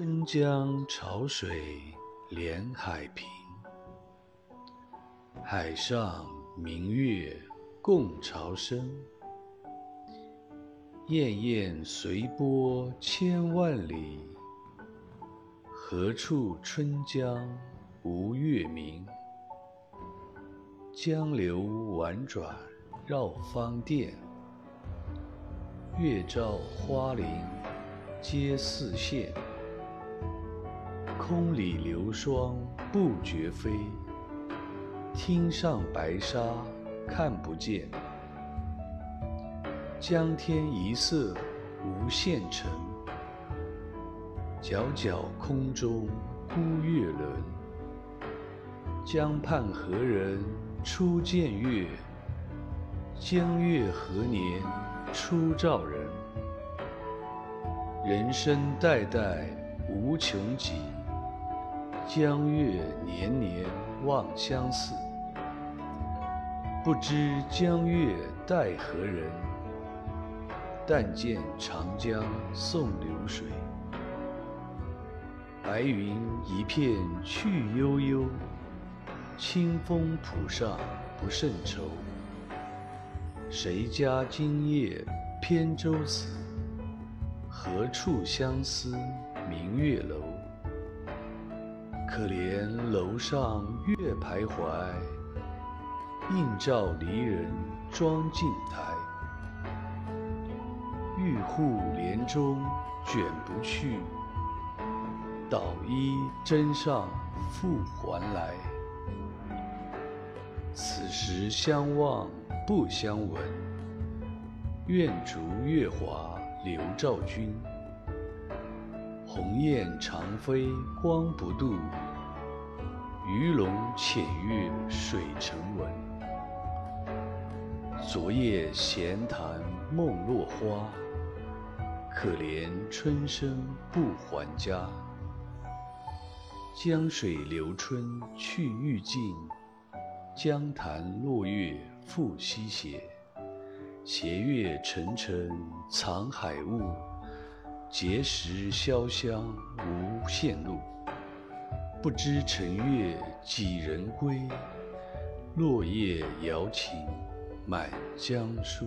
春江潮水连海平，海上明月共潮生。滟滟随波千万里，何处春江无月明？江流宛转绕芳甸，月照花林皆似霰。空里流霜不觉飞，汀上白沙看不见。江天一色无限沉，皎皎空中孤月轮。江畔何人初见月？江月何年初照人？人生代代无穷极，江月年年望相似。不知江月待何人？但见长江送流水，白云一片去悠悠，清风浦上不胜愁。谁家今夜扁舟子？何处相思明月楼？可怜楼上月徘徊，映照离人妆镜台。玉户帘中卷不去，捣衣砧上复还来。此时相望不相闻，愿逐月华流照君。鸿雁长飞光不度，鱼龙潜跃水成文。昨夜闲谈梦落花。可怜春生不还家，江水流春去欲尽，江潭落月复西斜。斜月沉沉藏海雾，碣石潇湘无限路。不知乘月几人归？落叶摇情满江树。